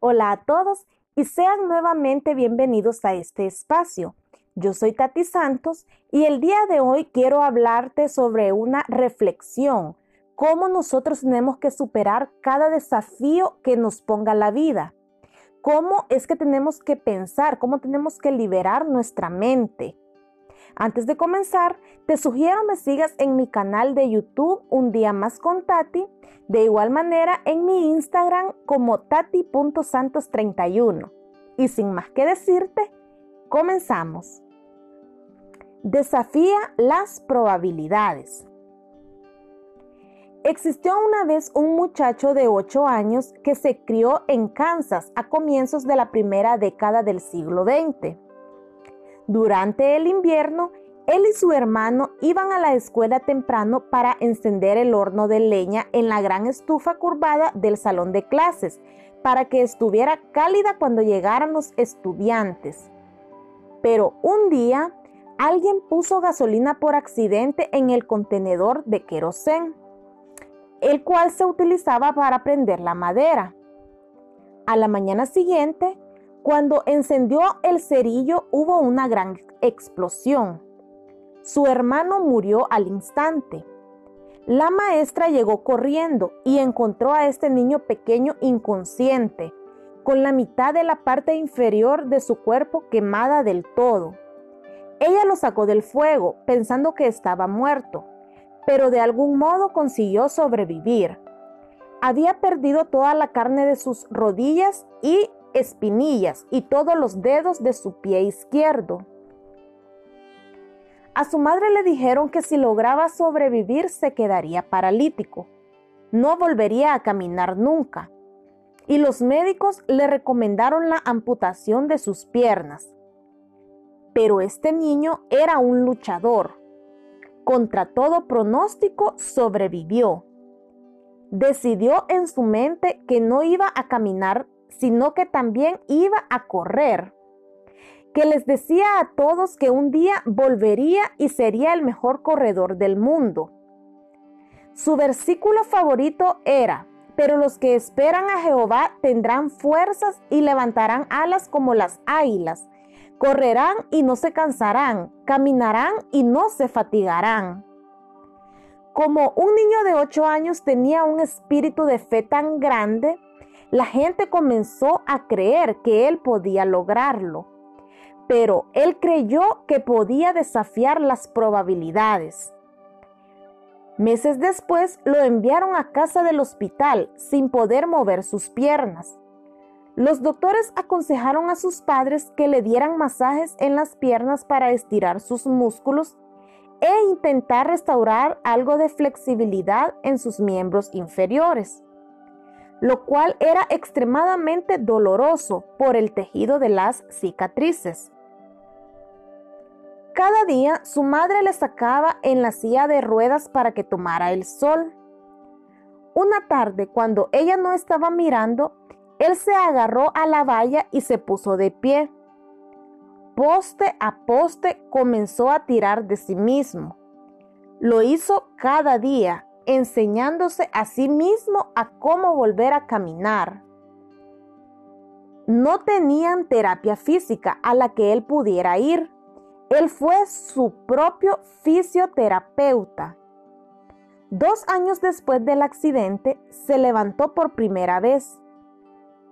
Hola a todos y sean nuevamente bienvenidos a este espacio. Yo soy Tati Santos y el día de hoy quiero hablarte sobre una reflexión, cómo nosotros tenemos que superar cada desafío que nos ponga la vida. Cómo es que tenemos que pensar, cómo tenemos que liberar nuestra mente. Antes de comenzar, te sugiero me sigas en mi canal de YouTube Un día más con Tati, de igual manera en mi Instagram como tati.santos31. Y sin más que decirte, comenzamos. Desafía las probabilidades. Existió una vez un muchacho de 8 años que se crió en Kansas a comienzos de la primera década del siglo XX. Durante el invierno, él y su hermano iban a la escuela temprano para encender el horno de leña en la gran estufa curvada del salón de clases, para que estuviera cálida cuando llegaran los estudiantes. Pero un día, alguien puso gasolina por accidente en el contenedor de querosén, el cual se utilizaba para prender la madera. A la mañana siguiente, cuando encendió el cerillo hubo una gran explosión. Su hermano murió al instante. La maestra llegó corriendo y encontró a este niño pequeño inconsciente, con la mitad de la parte inferior de su cuerpo quemada del todo. Ella lo sacó del fuego pensando que estaba muerto, pero de algún modo consiguió sobrevivir. Había perdido toda la carne de sus rodillas y espinillas y todos los dedos de su pie izquierdo. A su madre le dijeron que si lograba sobrevivir se quedaría paralítico. No volvería a caminar nunca. Y los médicos le recomendaron la amputación de sus piernas. Pero este niño era un luchador. Contra todo pronóstico sobrevivió. Decidió en su mente que no iba a caminar sino que también iba a correr, que les decía a todos que un día volvería y sería el mejor corredor del mundo. Su versículo favorito era, pero los que esperan a Jehová tendrán fuerzas y levantarán alas como las águilas, correrán y no se cansarán, caminarán y no se fatigarán. Como un niño de ocho años tenía un espíritu de fe tan grande, la gente comenzó a creer que él podía lograrlo, pero él creyó que podía desafiar las probabilidades. Meses después lo enviaron a casa del hospital sin poder mover sus piernas. Los doctores aconsejaron a sus padres que le dieran masajes en las piernas para estirar sus músculos e intentar restaurar algo de flexibilidad en sus miembros inferiores lo cual era extremadamente doloroso por el tejido de las cicatrices. Cada día su madre le sacaba en la silla de ruedas para que tomara el sol. Una tarde, cuando ella no estaba mirando, él se agarró a la valla y se puso de pie. Poste a poste comenzó a tirar de sí mismo. Lo hizo cada día enseñándose a sí mismo a cómo volver a caminar. No tenían terapia física a la que él pudiera ir. Él fue su propio fisioterapeuta. Dos años después del accidente, se levantó por primera vez.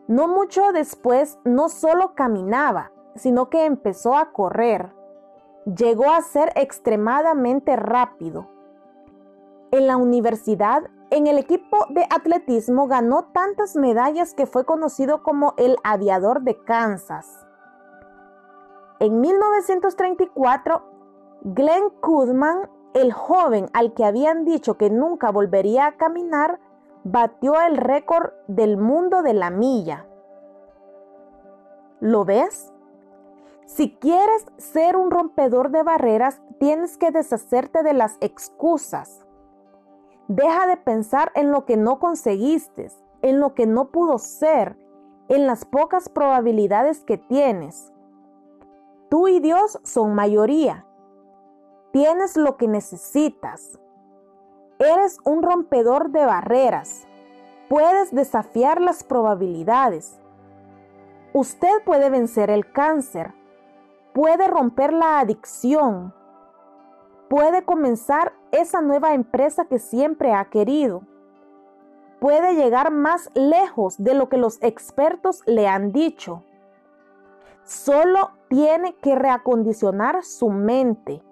No mucho después, no solo caminaba, sino que empezó a correr. Llegó a ser extremadamente rápido en la universidad, en el equipo de atletismo ganó tantas medallas que fue conocido como el aviador de Kansas. En 1934, Glenn Kudman, el joven al que habían dicho que nunca volvería a caminar, batió el récord del mundo de la milla. ¿Lo ves? Si quieres ser un rompedor de barreras, tienes que deshacerte de las excusas. Deja de pensar en lo que no conseguiste, en lo que no pudo ser, en las pocas probabilidades que tienes. Tú y Dios son mayoría. Tienes lo que necesitas. Eres un rompedor de barreras. Puedes desafiar las probabilidades. Usted puede vencer el cáncer, puede romper la adicción, puede comenzar esa nueva empresa que siempre ha querido, puede llegar más lejos de lo que los expertos le han dicho. Solo tiene que reacondicionar su mente.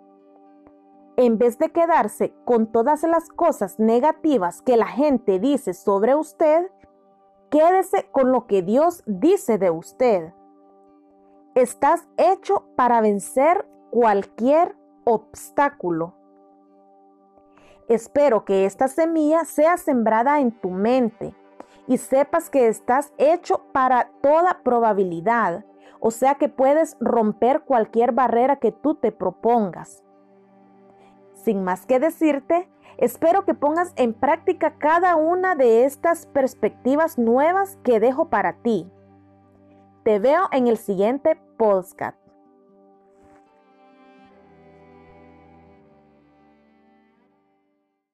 En vez de quedarse con todas las cosas negativas que la gente dice sobre usted, quédese con lo que Dios dice de usted. Estás hecho para vencer cualquier obstáculo. Espero que esta semilla sea sembrada en tu mente y sepas que estás hecho para toda probabilidad, o sea que puedes romper cualquier barrera que tú te propongas. Sin más que decirte, Espero que pongas en práctica cada una de estas perspectivas nuevas que dejo para ti. Te veo en el siguiente podcast.